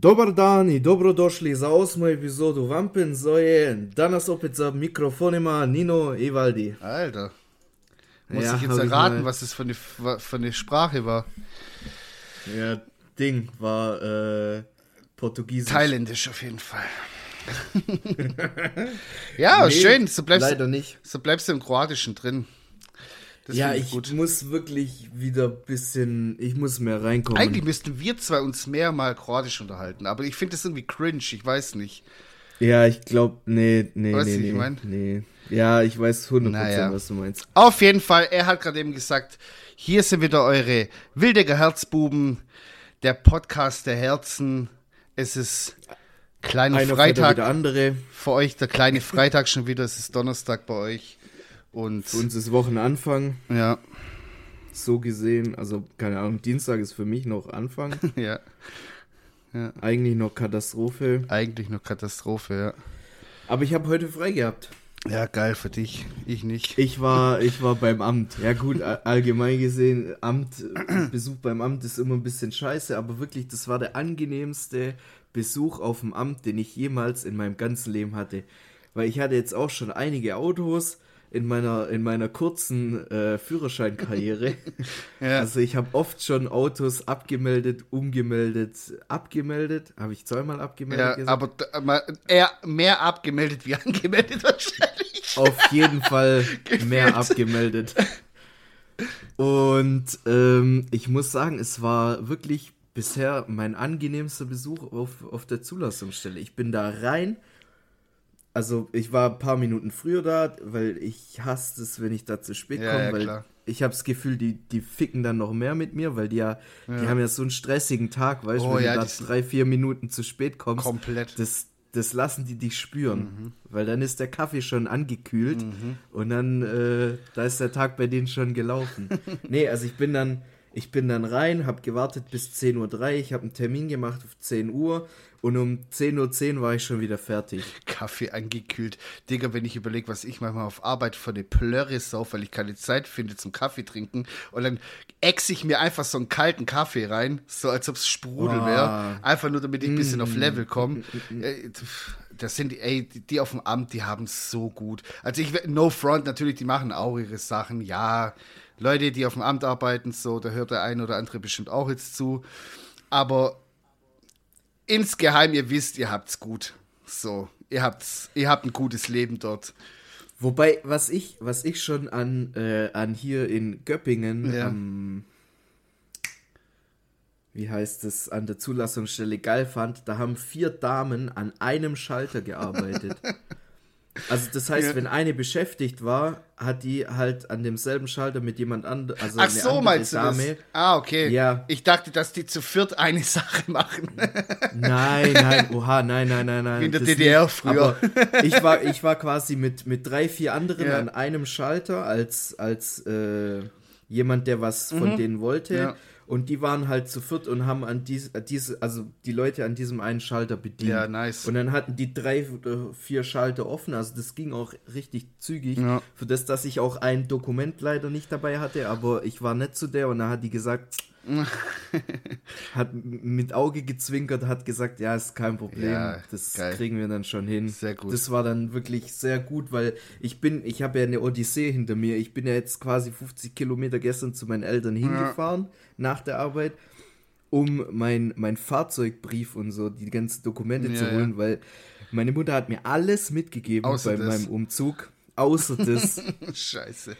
Dobar dan i dobrodošli za osmu epizodu Vampen Zoje. Danas opet za mikrofonima Nino i Valdi. Alter. Muss Ja, ich jetzt ich erraten, was das für eine, für eine Sprache war? Ja, Ding war äh, Portugiesisch. Thailändisch auf jeden Fall. ja, Nee, schön. So bleibst, Leider nicht. so bleibst du im Kroatischen drin. Das ja, find ich muss wirklich wieder ein bisschen, ich muss mehr reinkommen. Eigentlich müssten wir zwei uns mehr mal Kroatisch unterhalten, aber ich finde das irgendwie cringe, ich weiß nicht. ja, ich glaube, nee, nee, Weißt nee, du, wie ich nee, mein? nee. Ja, ich weiß 100%, Naja. was du meinst. Auf jeden Fall, er hat gerade eben gesagt, hier sind wieder eure Wildecker Herzbuben, der Podcast der Herzen. Es ist kleiner Einer Freitag. Freitag. der andere. Für euch der kleine Freitag schon wieder, es ist Donnerstag bei euch. Und Für uns ist Wochenanfang, ja, so gesehen. Also, keine Ahnung, Dienstag ist für mich noch Anfang. ja, Eigentlich noch Katastrophe. eigentlich nur Katastrophe, ja. Aber ich habe heute frei gehabt. Ja, geil für dich, ich nicht. Ich war, ich war beim Amt. Ja gut, allgemein gesehen, Amt, Besuch beim Amt ist immer ein bisschen scheiße, aber wirklich, das war der angenehmste Besuch auf dem Amt, den ich jemals in meinem ganzen Leben hatte. Weil ich hatte jetzt auch schon einige Autos in meiner, in meiner kurzen äh, Führerscheinkarriere. Ja. Also ich habe oft schon Autos abgemeldet, umgemeldet, abgemeldet. Habe ich zweimal abgemeldet Ja, gesagt? aber eher mehr abgemeldet wie angemeldet wahrscheinlich. auf jeden Fall mehr abgemeldet. Und ähm, ich muss sagen, es war wirklich bisher mein angenehmster Besuch auf, auf der Zulassungsstelle. Ich bin da rein. Also ich war ein paar Minuten früher da, weil ich hasse es, wenn ich da zu spät Ja, komme, ja, weil klar. ich habe das Gefühl, die, die ficken dann noch mehr mit mir, weil die ja, die haben ja so einen stressigen Tag, weißt du, Oh, wenn ja, du da drei, vier Minuten zu spät kommst. Komplett. Das, das lassen die dich spüren, Mhm. weil dann ist der Kaffee schon angekühlt und dann äh, da ist der Tag bei denen schon gelaufen. nee, also ich bin dann ich bin dann rein, habe gewartet bis 10.03 Uhr, ich habe einen Termin gemacht auf 10 Uhr und um 10.10 Uhr war ich schon wieder fertig. Kaffee angekühlt. Digga, wenn ich überlege, was ich manchmal auf Arbeit für eine Plörre sauf, weil ich keine Zeit finde zum Kaffee trinken und dann ex ich mir einfach so einen kalten Kaffee rein, so als ob es Sprudel Ah. wäre. Einfach nur, damit ich ein bisschen auf Level komme. Äh, Das sind, die- ey, die- die auf dem Amt, die haben es so gut. Also ich, no front, natürlich, die machen auch ihre Sachen, ja. Leute, die auf dem Amt arbeiten, so, da hört der ein oder andere bestimmt auch jetzt zu. Aber insgeheim, ihr wisst, ihr habt's gut. So, ihr habt's, ihr habt ein gutes Leben dort. Wobei, was ich, was ich schon an, äh, an hier in Göppingen Ja. am, wie heißt es, an der Zulassungsstelle geil fand, da haben vier Damen an einem Schalter gearbeitet. Also das heißt, Ja. wenn eine beschäftigt war, hat die halt an demselben Schalter mit jemand anderem, also Ach eine so, andere meinst du Dame. das? Ah, okay. Ja. Ich dachte, dass die zu viert eine Sache machen. Nein, nein, oha, nein, nein, nein, nein. Wie in der DDR nicht. früher. Aber ich war, ich war quasi mit, mit drei, vier anderen Ja. an einem Schalter als, als äh, jemand, der was von denen wollte. Mhm. Ja. Und die waren halt zu viert und haben an dies, äh, diese, also die Leute an diesem einen Schalter bedient. Ja, nice. Und dann hatten die drei oder vier Schalter offen. Also das ging auch richtig zügig. Ja. Für das, dass ich auch ein Dokument leider nicht dabei hatte, aber ich war nett zu der und dann hat die gesagt, hat mit Auge gezwinkert, hat gesagt, ja, ist kein Problem, Ja, das geil. kriegen wir dann schon hin. Sehr gut. Das war dann wirklich sehr gut, weil ich bin, ich habe ja eine Odyssee hinter mir. Ich bin ja jetzt quasi 50 Kilometer gestern zu meinen Eltern hingefahren nach der Arbeit, um mein, mein Fahrzeugbrief und so, die ganzen Dokumente zu Ja, holen, weil meine Mutter hat mir alles mitgegeben Außer bei das. meinem Umzug, außer das. Scheiße.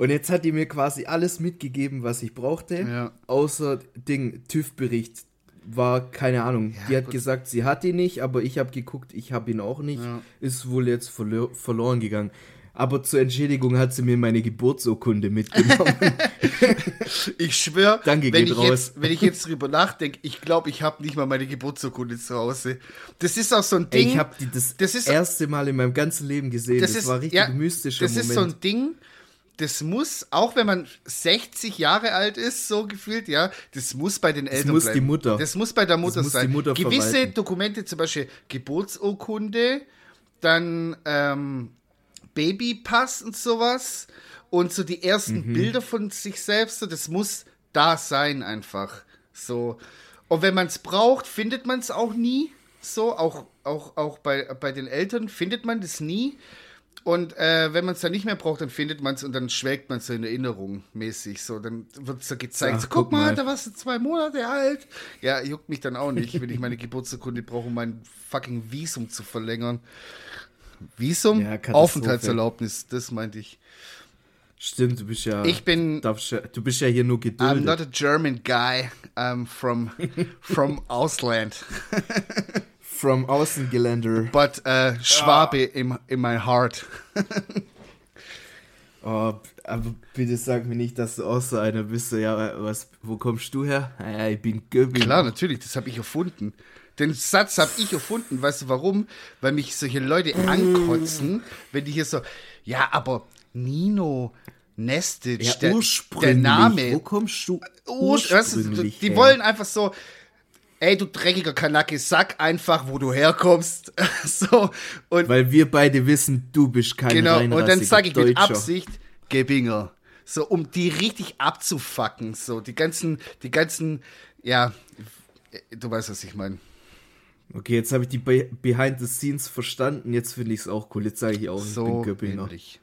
Und jetzt hat die mir quasi alles mitgegeben, was ich brauchte. Ja. Außer Ding, TÜV-Bericht war keine Ahnung. die hat gesagt, sie hat ihn nicht, aber ich habe geguckt, ich habe ihn auch nicht. Ja. Ist wohl jetzt verlo verloren gegangen. Aber zur Entschädigung hat sie mir meine Geburtsurkunde mitgenommen. Ich schwöre, Danke wenn ich, raus. jetzt, wenn ich jetzt drüber nachdenke, ich glaube, ich habe nicht mal meine Geburtsurkunde zu Hause. Das ist auch so ein Ey, Ding. ich habe das, das ist- erste Mal in meinem ganzen Leben gesehen. Das, war richtig ja, mystischer Das Moment. ist so ein Ding, das muss, auch wenn man 60 Jahre alt ist, so gefühlt, ja, das muss bei den Eltern muss bleiben. die Mutter. Das muss bei der Mutter sein. Mutter Gewisse verwalten. Dokumente, zum Beispiel Geburtsurkunde, dann ähm, Babypass und sowas und so die ersten Mhm. Bilder von sich selbst, so, das muss da sein einfach. So. Und wenn man es braucht, findet man es auch nie. So, auch, auch, auch bei, bei den Eltern findet man das nie. Und äh, wenn man es dann nicht mehr braucht, dann findet man es und dann schwelgt man so in Erinnerung mäßig. So, dann wird so gezeigt, Ach, so, guck, guck mal, mal, da warst du zwei Monate alt. Ja, juckt mich dann auch nicht, wenn ich meine Geburtsurkunde brauche, um mein fucking Visum zu verlängern. Visum? Ja, Aufenthaltserlaubnis, das meinte ich. Stimmt, du bist ja. Ich bin. Ja, du bist ja hier nur geduldet. I'm not a German guy. I'm from from Ausland. from Außengeländer. But uh, Schwabe ah. in, in my heart. oh, aber bitte sag mir nicht, dass du auch so einer bist. Ja, was, wo kommst du her? Ja, ich bin Göbel. Klar, natürlich, das habe ich erfunden. Den Satz habe ich erfunden. Weißt du warum? Weil mich solche Leute ankotzen, wenn die hier so, ja, aber Nino, Nestic, ja, der, der, Name. Wo kommst du ursprünglich Die her? wollen einfach so, ey, du dreckiger Kanacke, sag einfach, wo du herkommst. so, und Weil wir beide wissen, du bist kein Genau, und dann sage ich Deutscher. mit Absicht, Gebinger. So, um die richtig abzufacken. So, die ganzen, die ganzen, ja, du weißt, was ich meine. Okay, jetzt habe ich die Behind the Scenes verstanden. Jetzt finde ich es auch cool. Jetzt sage ich auch, so ich bin Göppinger. Ähnlich.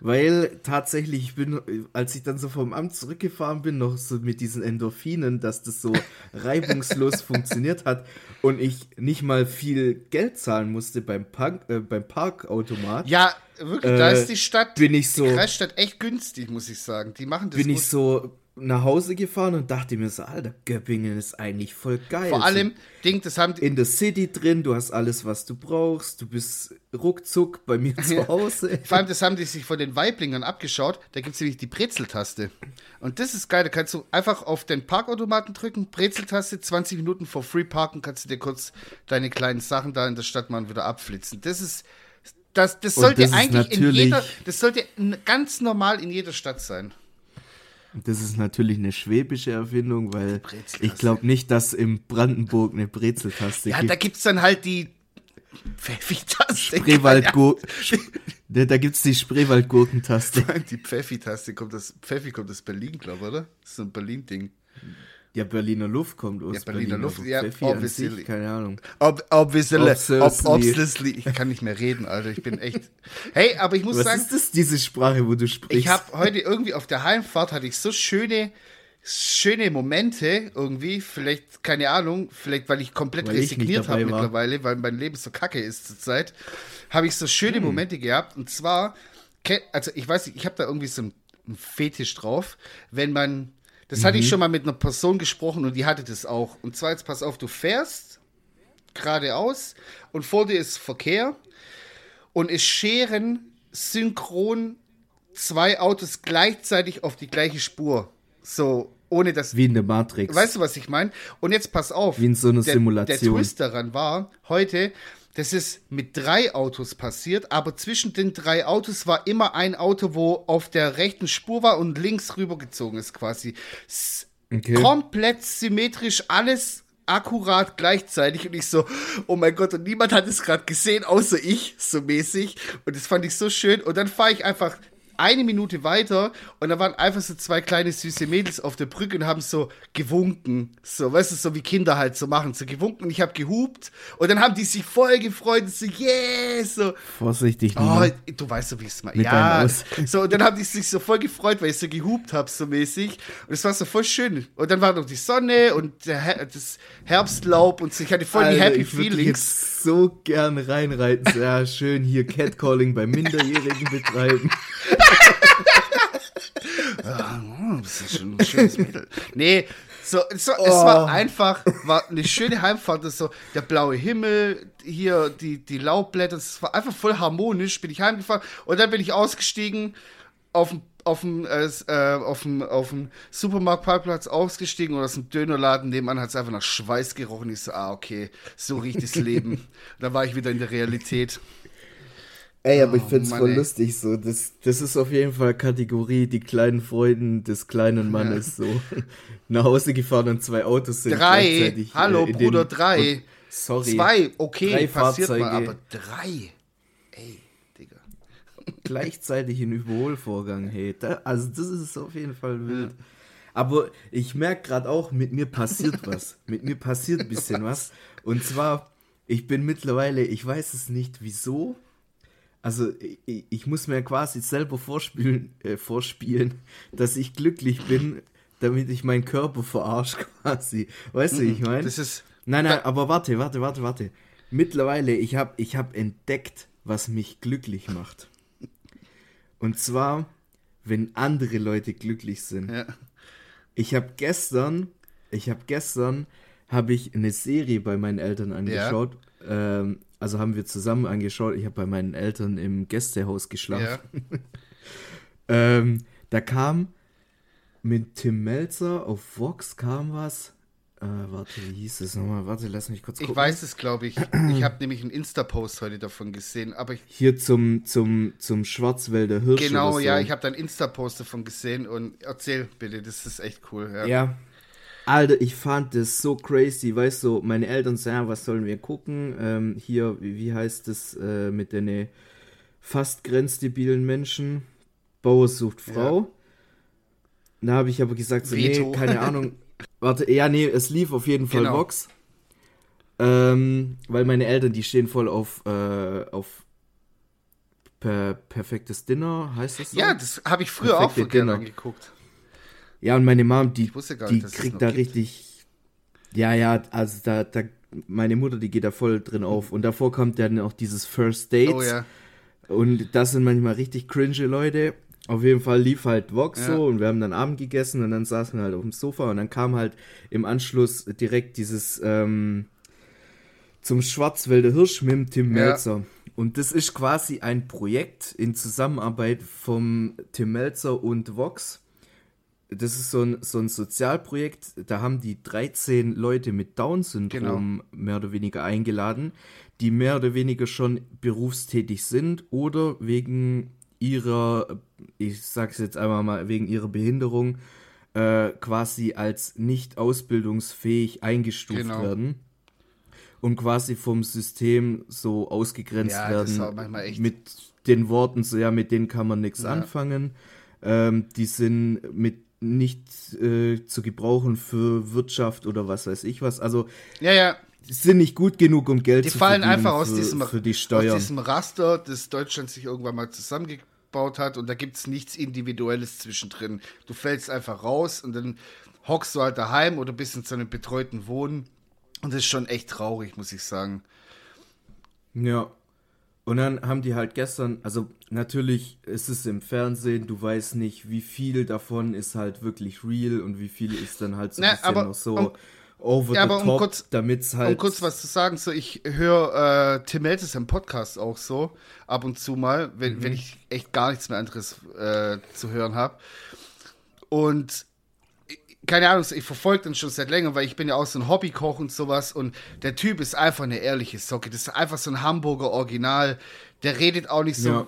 Weil tatsächlich, ich bin, als ich dann so vom Amt zurückgefahren bin, noch so mit diesen Endorphinen, dass das so reibungslos funktioniert hat und ich nicht mal viel Geld zahlen musste beim, Park, äh, beim Parkautomat. Ja, wirklich, äh, da ist die Stadt, bin ich so, die Kreisstadt echt günstig, muss ich sagen. Die machen das Bin gut. ich so nach Hause gefahren und dachte mir so, Alter, Göppingen ist eigentlich voll geil. Vor allem, Ding, das haben In der City drin, du hast alles, was du brauchst, du bist ruckzuck bei mir zu Hause. Vor allem, das haben die sich von den Weiblingern abgeschaut, da gibt es nämlich die Brezeltaste. Und das ist geil, da kannst du einfach auf den Parkautomaten drücken, Brezeltaste, 20 Minuten for free parken, kannst du dir kurz deine kleinen Sachen da in der Stadt mal wieder abflitzen. Das ist, das, das sollte das eigentlich in jeder, das sollte ganz normal in jeder Stadt sein. Das ist natürlich eine schwäbische Erfindung, weil ich glaube nicht, dass im Brandenburg eine Brezeltaste ja, gibt. Ja, da gibt es dann halt die Pfeffi-Taste. Spreewaldgurken. da gibt es die Spreewaldgurkentaste. Die Pfeffi-Taste kommt das, Pfeffi kommt aus Berlin, glaube ich, oder? Das ist so ein Berlin-Ding. Ja, Berliner Luft kommt aus ja, Berliner Berlin, Luft, ja, obviously. Sich, keine Ahnung. Ob, obviously, obviously. Ob, obviously. Ich kann nicht mehr reden, Alter. Ich bin echt. Hey, aber ich muss Was sagen. Was ist das, diese Sprache, wo du sprichst? Ich habe heute irgendwie auf der Heimfahrt hatte ich so schöne, schöne Momente irgendwie. Vielleicht, keine Ahnung, vielleicht, weil ich komplett weil resigniert habe mittlerweile, weil mein Leben so kacke ist zurzeit. Habe ich so schöne hm. Momente gehabt. Und zwar, also ich weiß nicht, ich habe da irgendwie so einen Fetisch drauf, wenn man das mhm. hatte ich mhm. schon mal mit einer Person gesprochen und die hatte das auch. Und zwar jetzt pass auf, du fährst geradeaus und vor dir ist Verkehr und es scheren synchron zwei Autos gleichzeitig auf die gleiche Spur. So, ohne dass. Wie in der Matrix. Weißt du, was ich meine? Und jetzt pass auf. Wie in so einer der, Simulation. Der Twist daran war, heute, das ist mit drei Autos passiert, aber zwischen den drei Autos war immer ein Auto, wo auf der rechten Spur war und links rübergezogen ist quasi. Okay. Komplett symmetrisch, alles akkurat gleichzeitig und ich so, oh mein Gott, und niemand hat es gerade gesehen, außer ich, so mäßig. Und das fand ich so schön. Und dann fahre ich einfach eine Minute weiter und da waren einfach so zwei kleine süße Mädels auf der Brücke und haben so gewunken. So, weißt du, so wie Kinder halt so machen, so gewunken und ich habe gehupt und dann haben die sich voll gefreut und so, yes, so. Vorsichtig, Oh, du weißt so, wie es mal. Ja, so, und dann haben die sich so voll gefreut, weil ich so gehupt habe, so mäßig. Und es war so voll schön. Und dann war noch die Sonne und der, das Herbstlaub und so, ich hatte voll Alter, die Happy ich Feelings. Jetzt so gern reinreiten. Sehr schön hier Catcalling bei Minderjährigen betreiben. das ist schon ein schönes Mädel. Nee, so, so oh. es war oh. einfach, war eine schöne Heimfahrt, das so der blaue Himmel, hier die, die Laubblätter, es war einfach voll harmonisch, bin ich heimgefahren und dann bin ich ausgestiegen auf dem auf dem, äh, auf dem, auf dem Supermarktparkplatz ausgestiegen und aus dem Dönerladen nebenan hat es einfach nach Schweiß gerochen. Ich so, ah, okay, so riecht das Leben. da war ich wieder in der Realität. Ey, aber oh, ich find's Mann, voll ey. lustig so. Das, das ist auf jeden Fall Kategorie die kleinen Freuden des kleinen Mannes so. Nach Hause gefahren und zwei Autos sind Drei. Hallo, äh, Bruder, den, drei. Und, sorry. Zwei, okay, drei passiert Fahrzeuge. mal, aber drei. Ey, Digga. Gleichzeitig ein Überholvorgang, hey. Da, also das ist auf jeden Fall wild. Ja. Aber ich merke gerade auch, mit mir passiert was. mit mir passiert ein bisschen was. Und zwar, ich bin mittlerweile, ich weiß es nicht wieso. Also ich, ich muss mir quasi selber vorspielen, äh, vorspielen, dass ich glücklich bin, damit ich meinen Körper verarsche quasi. Weißt du, ich meine? Das ist. Nein, nein, aber warte, warte, warte, warte. Mittlerweile, ich habe ich hab entdeckt, was mich glücklich macht. Und zwar, wenn andere Leute glücklich sind. Ja. Ich habe gestern, ich habe gestern, habe ich eine Serie bei meinen Eltern angeschaut. Ja. Ähm, also haben wir zusammen angeschaut. Ich habe bei meinen Eltern im Gästehaus geschlafen. Ja. ähm, da kam mit Tim Melzer auf Vox kam was. Äh, warte, wie hieß es nochmal? Warte, lass mich kurz gucken. Ich weiß es, glaube ich. Ich habe nämlich einen Insta-Post heute davon gesehen, aber Hier zum, zum, zum Schwarzwälder Hirsch. Genau, so. ja, ich habe da einen Insta-Post davon gesehen und erzähl bitte, das ist echt cool. Ja. ja. Alter, ich fand das so crazy, weißt du, meine Eltern sagen, ja, was sollen wir gucken? Ähm, hier, wie, wie heißt das äh, mit den fast grenzdebilen Menschen? Bauer sucht Frau. Ja. Da habe ich aber gesagt, so, nee, keine Ahnung. Warte, ja, nee, es lief auf jeden Fall genau. Vox. Ähm, weil meine Eltern, die stehen voll auf, äh, auf per perfektes Dinner, heißt das so? Ja, das habe ich früher Perfekte auch gerne angeguckt. Ja, und meine Mom, die, die nicht, kriegt da gibt. richtig. Ja, ja, also da, da, meine Mutter, die geht da voll drin auf. Und davor kommt dann auch dieses First Date. Oh ja. Und das sind manchmal richtig cringe Leute. Auf jeden Fall lief halt Vox ja. so und wir haben dann Abend gegessen und dann saßen wir halt auf dem Sofa und dann kam halt im Anschluss direkt dieses ähm, zum Schwarzwälder Hirsch mit Tim Melzer. Ja. Und das ist quasi ein Projekt in Zusammenarbeit vom Tim Melzer und Vox. Das ist so ein, so ein Sozialprojekt, da haben die 13 Leute mit Down-Syndrom genau. mehr oder weniger eingeladen, die mehr oder weniger schon berufstätig sind oder wegen ihrer, ich sag's jetzt einmal mal, wegen ihrer Behinderung äh, quasi als nicht ausbildungsfähig eingestuft genau. werden und quasi vom System so ausgegrenzt ja, werden mit den Worten so ja mit denen kann man nichts ja. anfangen ähm, die sind mit nicht äh, zu gebrauchen für Wirtschaft oder was weiß ich was also ja ja sind nicht gut genug, um Geld die zu verdienen. Die fallen einfach aus, für, diesem, für die Steuern. aus diesem Raster, das Deutschland sich irgendwann mal zusammengebaut hat und da gibt es nichts Individuelles zwischendrin. Du fällst einfach raus und dann hockst du halt daheim oder bist in so einem betreuten Wohnen und das ist schon echt traurig, muss ich sagen. Ja. Und dann haben die halt gestern, also natürlich ist es im Fernsehen, du weißt nicht, wie viel davon ist halt wirklich real und wie viel ist dann halt so ein bisschen noch so. Um, over ja, the aber top, kurz, damit's halt. Um kurz was zu sagen, so ich höre äh, Tim Meltes im Podcast auch so ab und zu mal, wenn, mhm. wenn ich echt gar nichts mehr anderes äh, zu hören habe. Und keine Ahnung, ich verfolge den schon seit länger, weil ich bin ja auch so ein Hobbykoch und sowas und der Typ ist einfach eine ehrliche Socke. Das ist einfach so ein Hamburger Original. Der redet auch nicht so, ja.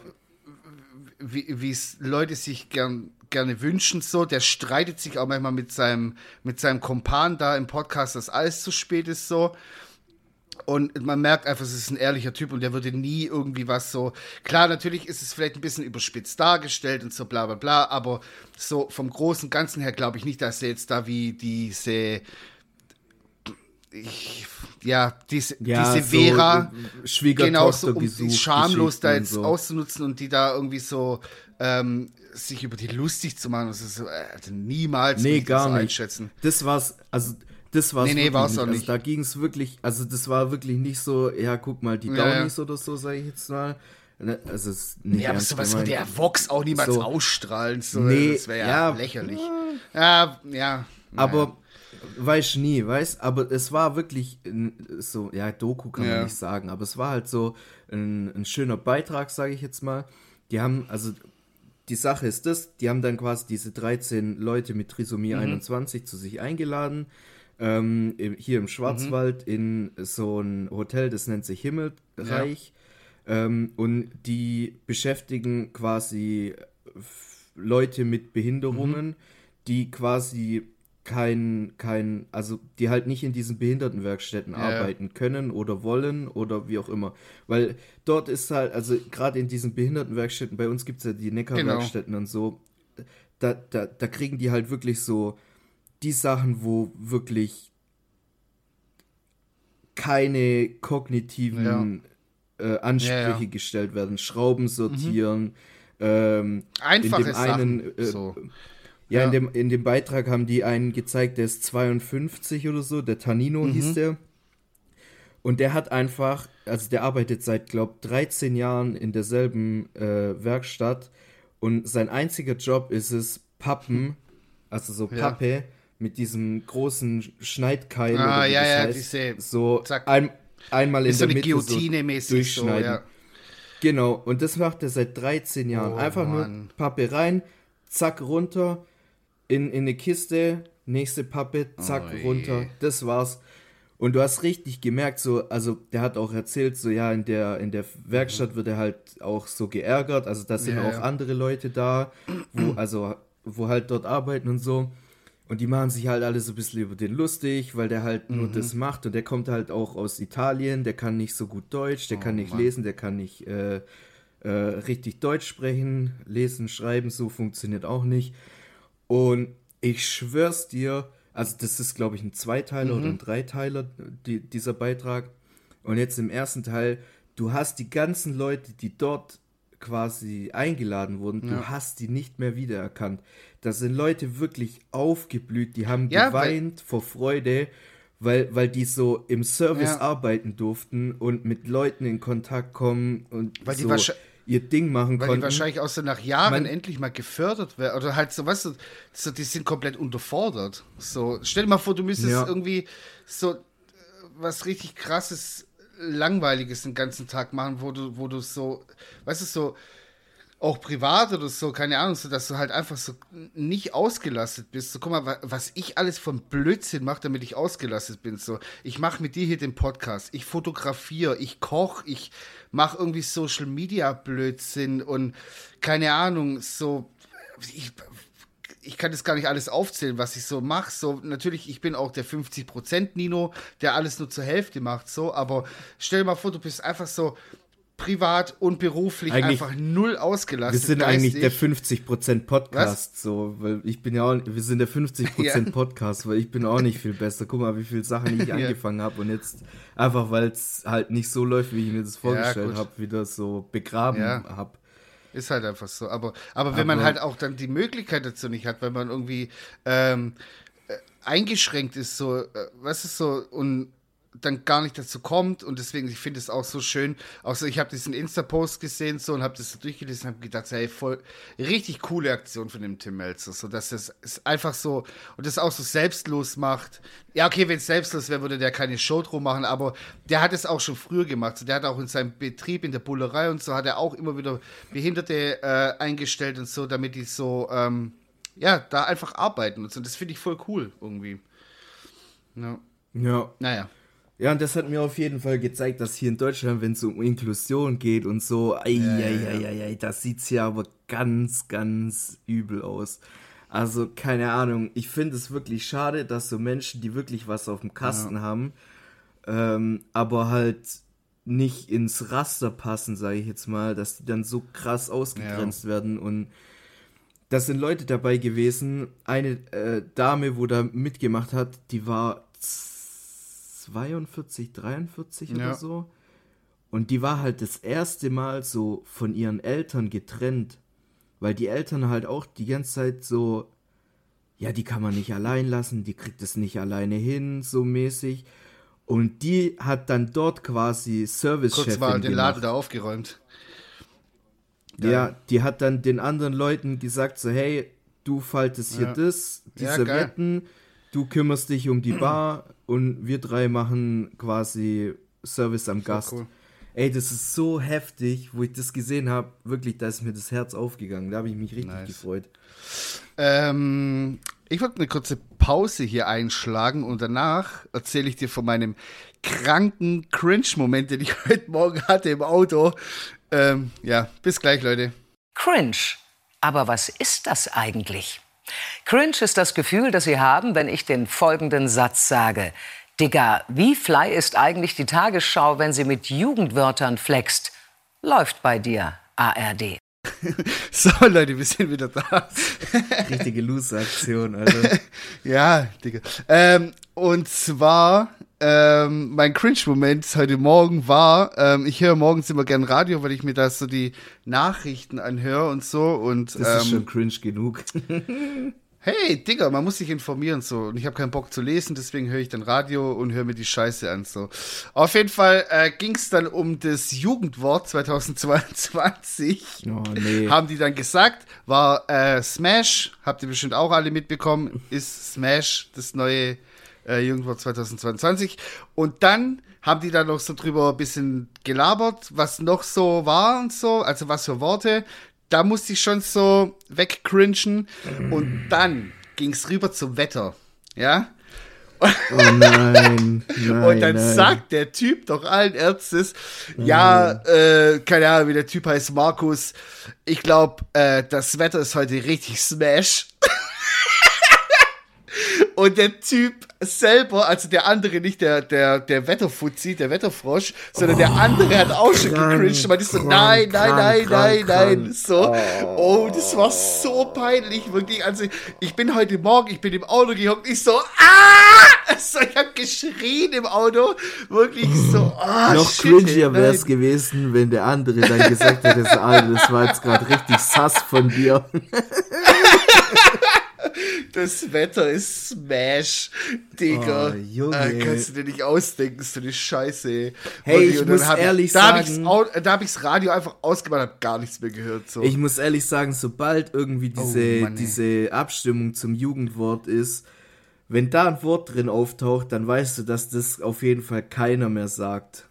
wie es Leute sich gern gerne wünschen. So, der streitet sich auch manchmal mit seinem, mit seinem Kompan da im Podcast, dass alles zu spät ist so. Und man merkt einfach, es ist ein ehrlicher Typ und der würde nie irgendwie was so. Klar, natürlich ist es vielleicht ein bisschen überspitzt dargestellt und so bla bla bla, aber so vom großen Ganzen her glaube ich nicht, dass er jetzt da wie diese. Ich, ja, diese, ja, diese Vera, so genau so, um schamlos da jetzt so. auszunutzen und die da irgendwie so ähm, sich über die lustig zu machen, das ist so, äh, also niemals nee, gar nicht. einschätzen. Das war's, also das war's nee, nee, war's nicht. auch nicht. Also, da ging es wirklich, also das war wirklich nicht so, ja, guck mal, die ja, Downies ja. oder so, sage ich jetzt mal. Ne, also es ist nicht ja, aber sowas würde der Vox auch niemals so, ausstrahlen. So, nee, das wäre ja, ja, lächerlich. Ja, ja. Aber weiß nie, weiß, aber es war wirklich so, ja, Doku kann man nicht sagen, aber es war halt so ein, ein schöner Beitrag, sage ich jetzt mal. Die haben, also die Sache ist das, die haben dann quasi diese 13 Leute mit Trisomie mhm. 21 zu sich eingeladen, ähm, hier im Schwarzwald mhm. in so ein Hotel, das nennt sich Himmelreich. Ja. Ähm, und die beschäftigen quasi Leute mit Behinderungen, mhm. die quasi kein, kein, also die halt nicht in diesen Behindertenwerkstätten ja. arbeiten können oder wollen oder wie auch immer. Weil dort ist halt, also gerade in diesen Behindertenwerkstätten, bei uns gibt es ja die Neckarwerkstätten genau. und so, da, da, da kriegen die halt wirklich so die Sachen, wo wirklich keine kognitiven ja. äh, Ansprüche ja, ja. gestellt werden. Schrauben sortieren. Mhm. Ähm, Einfache Sachen. Einen, äh, so. Ja, In, dem, in dem Beitrag haben die einen gezeigt, der ist 52 oder so, der Tanino mhm. hieß der. Und der hat einfach, also der arbeitet seit, glaub, 13 Jahren in derselben äh, Werkstatt und sein einziger Job ist es, Pappen, also so Pappe. Mit diesem großen Schneidkeil. Ah, ja, ja, heißt, diese. So ein, einmal in der so eine Mitte Guillotine mäßig durchschneiden. So, ja. Genau, und das macht er seit 13 Jahren. Oh, Einfach Mann. nur Pappe rein, zack, runter, in, in eine Kiste, nächste Pappe, zack, oh, runter. Das war's. Und du hast richtig gemerkt, so, also der hat auch erzählt, so ja, in der, in der Werkstatt wird er halt auch so geärgert. Also da sind ja, auch ja. andere Leute da, wo, also, wo halt dort arbeiten und so. Und die machen sich halt alle so ein bisschen über den lustig, weil der halt nur mhm. das macht. Und der kommt halt auch aus Italien, der kann nicht so gut Deutsch, der oh, kann nicht Mann. lesen, der kann nicht äh, äh, richtig Deutsch sprechen, lesen, schreiben, so funktioniert auch nicht. Und ich schwör's dir, also das ist, glaube ich, ein Zweiteiler mhm. oder ein Dreiteiler, die, dieser Beitrag. Und jetzt im ersten Teil, du hast die ganzen Leute, die dort quasi eingeladen wurden, ja. du hast die nicht mehr wiedererkannt. Da sind Leute wirklich aufgeblüht, die haben ja, geweint vor Freude, weil, weil die so im Service ja. arbeiten durften und mit Leuten in Kontakt kommen und weil so. Ihr Ding machen Weil konnten. Weil die wahrscheinlich auch so nach Jahren Man, endlich mal gefördert werden. Oder halt so, weißt du, so, die sind komplett unterfordert. So, stell dir mal vor, du müsstest irgendwie so äh, was richtig krasses, langweiliges den ganzen Tag machen, wo du, wo du so, weißt du, so auch privat oder so, keine Ahnung, so dass du halt einfach so nicht ausgelastet bist. So, guck mal, was ich alles von Blödsinn mache, damit ich ausgelastet bin. So, ich mache mit dir hier den Podcast, ich fotografiere, ich koche, ich mache irgendwie Social Media Blödsinn und keine Ahnung, so ich, ich kann das gar nicht alles aufzählen, was ich so mache. So, natürlich, ich bin auch der 50% Nino, der alles nur zur Hälfte macht, so, aber stell dir mal vor, du bist einfach so privat und beruflich eigentlich, einfach null ausgelastet. Wir sind eigentlich der 50% Podcast, Was? so, weil ich bin ja auch, wir sind der 50% ja. Podcast, weil ich bin auch nicht viel besser. Guck mal, wie viele Sachen ich ja. angefangen habe und jetzt einfach, weil es halt nicht so läuft, wie ich mir das vorgestellt ja, habe, wieder so begraben habe. Ist halt einfach so. Aber, aber wenn aber, man halt auch dann die Möglichkeit dazu nicht hat, wenn man irgendwie ähm, äh, eingeschränkt ist, so, äh, was ist so, und dann gar nicht dazu kommt und deswegen, ich finde es auch so schön. Auch so, ich habe diesen Insta-Post gesehen so und habe das so durchgelesen und habe gedacht, hey, voll richtig coole Aktion von dem Tim Melzer, so dass es es einfach so und das auch so selbstlos macht. Ja, okay, wenn es selbstlos wäre, würde der keine Show drum machen, aber der hat es auch schon früher gemacht. So, der hat auch in seinem Betrieb in der Bullerei und so hat er auch immer wieder Behinderte äh, eingestellt und so, damit die so ähm, ja da einfach arbeiten und so. Das finde ich voll cool irgendwie. Ja. Ja. Naja. Ja, und das hat mir auf jeden Fall gezeigt, dass hier in Deutschland, wenn es um Inklusion geht und so, ei, ja, ei, ei, ei, das sieht hier aber ganz, ganz übel aus. Also, keine Ahnung, ich finde es wirklich schade, dass so Menschen, die wirklich was auf dem Kasten ja. haben, ähm, aber halt nicht ins Raster passen, sage ich jetzt mal, dass die dann so krass ausgegrenzt ja. werden und da sind Leute dabei gewesen. Eine äh, Dame, wo da mitgemacht hat, die war 42, 43 ja. oder so. Und die war halt das erste Mal so von ihren Eltern getrennt, weil die Eltern halt auch die ganze Zeit so, ja, die kann man nicht allein lassen, die kriegt es nicht alleine hin, so mäßig. Und die hat dann dort quasi Service-Chefin Kurz mal den Laden da aufgeräumt. Ja. ja, die hat dann den anderen Leuten gesagt so, hey, du faltest hier ja. das, die ja, Servietten, geil du kümmerst dich um die Bar und wir drei machen quasi Service am Gast. Cool. Ey, das ist so heftig, wo ich das gesehen habe, wirklich, da ist mir das Herz aufgegangen. Da habe ich mich richtig nice. gefreut. Ähm, ich wollte eine kurze Pause hier einschlagen und danach erzähle ich dir von meinem kranken Cringe-Moment, den ich heute Morgen hatte im Auto. Ähm, ja, bis gleich, Leute. Cringe. Aber was ist das eigentlich? Cringe ist das Gefühl, das Sie haben, wenn ich den folgenden Satz sage. Digga, wie fly ist eigentlich die Tagesschau, wenn sie mit Jugendwörtern flext? Läuft bei dir, ARD. so, Leute, wir sind wieder da. Richtige Loser-Aktion, also. ja, Digga. Ähm, und zwar, ähm, mein Cringe-Moment heute Morgen war, ähm, ich höre morgens immer gern Radio, weil ich mir da so die Nachrichten anhöre und so. Und, das ist schon cringe genug. hey, Digga, man muss sich informieren so. Und ich habe keinen Bock zu lesen, deswegen höre ich dann Radio und höre mir die Scheiße an so. Auf jeden Fall äh, ging es dann um das Jugendwort 2022. Oh, nee. Haben die dann gesagt, war äh, Smash, habt ihr bestimmt auch alle mitbekommen, ist Smash das neue äh, Jugendwort 2022. Und dann haben die dann noch so drüber ein bisschen gelabert, was noch so war und so, also was für Worte da musste ich schon so wegcringen. Und dann ging es rüber zum Wetter. Ja? Oh nein, nein. Und dann nein. sagt der Typ doch allen Ernstes, ja, äh, keine Ahnung, wie der Typ heißt, Markus. Ich glaube, äh, das Wetter ist heute richtig smash. Und der Typ selber, also der andere, nicht der, der, der Wetterfuzzi, der Wetterfrosch, sondern oh, der andere hat auch schon gecringed. Man ist so, nein, nein, nein, nein, nein. So, oh, das war so peinlich, wirklich. Also, ich bin heute Morgen, ich bin im Auto gehockt, ich so, ah! So, ich hab geschrien im Auto, wirklich so, ah, Noch cringier wäre es gewesen, wenn der andere dann gesagt hätte, das, das war jetzt gerade richtig sass von dir. Das Wetter ist Smash, Digga. Oh, Junge. Äh, kannst du dir nicht ausdenken, so eine Scheiße. Hey, ich muss ehrlich ich, sagen. Da habe ich das Radio einfach ausgemacht, habe gar nichts mehr gehört. So. Ich muss ehrlich sagen, sobald irgendwie oh, diese, oh, Mann, diese Abstimmung zum Jugendwort ist, wenn da ein Wort drin auftaucht, dann weißt du, dass das auf jeden Fall keiner mehr sagt.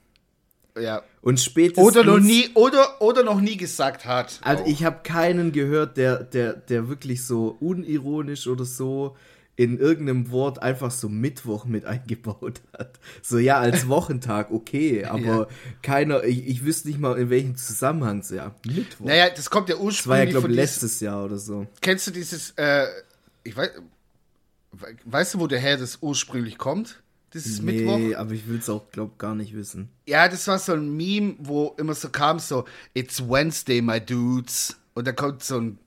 Ja. Und spätestens. Oder noch nie, oder, oder noch nie gesagt hat. Also auch. ich habe keinen gehört, der, der, der wirklich so unironisch oder so in irgendeinem Wort einfach so Mittwoch mit eingebaut hat. So ja, als Wochentag, okay, aber ja. keiner, ich, ich wüsste nicht mal in welchem Zusammenhang, so ja, Mittwoch. Naja, das kommt ja ursprünglich. Das war ja, glaube ich, letztes Jahr oder so. Kennst du dieses, äh, ich weiß, weißt du, wo der Herr das ursprünglich kommt? Dieses nee, Mittwoch. aber ich will es auch, glaube gar nicht wissen. Ja, das war so ein Meme, wo immer so kam, so, It's Wednesday, my dudes. Und da kommt so ein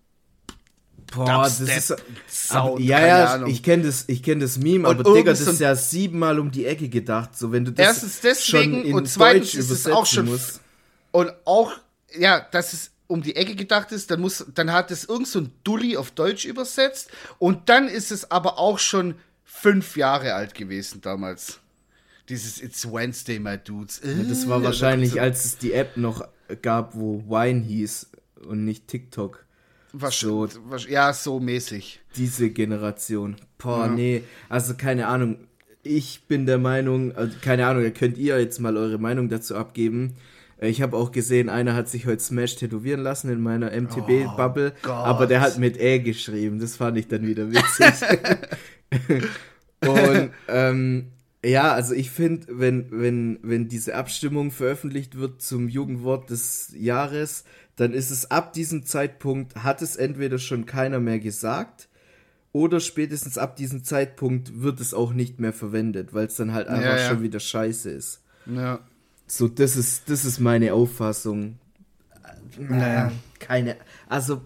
Boah, das ist Sound, ja, ja, Ahnung. ich kenne das, ich kenne das Meme, und aber Digga, das ist ja siebenmal um die Ecke gedacht, so wenn du das Erstens deswegen schon in und zweitens Deutsch ist es auch schon musst. und auch ja, dass es um die Ecke gedacht ist, dann muss dann hat es irgend so ein Dulli auf Deutsch übersetzt und dann ist es aber auch schon fünf Jahre alt gewesen damals. Dieses It's Wednesday, my dudes. Ja, das war wahrscheinlich, als es die App noch gab, wo Wine hieß und nicht TikTok. Was so, ja, so mäßig. Diese Generation. Boah, ja. nee. Also keine Ahnung. Ich bin der Meinung, also keine Ahnung, da könnt ihr jetzt mal eure Meinung dazu abgeben. Ich habe auch gesehen, einer hat sich heute Smash tätowieren lassen in meiner MTB-Bubble, oh, aber der hat mit Ä geschrieben. Das fand ich dann wieder witzig. Und ähm, ja, also ich finde, wenn, wenn, wenn diese Abstimmung veröffentlicht wird zum Jugendwort des Jahres, dann ist es ab diesem Zeitpunkt, hat es entweder schon keiner mehr gesagt, oder spätestens ab diesem Zeitpunkt wird es auch nicht mehr verwendet, weil es dann halt einfach ja, ja. schon wieder scheiße ist. Ja. So, das ist, das ist meine Auffassung. Naja, keine. Also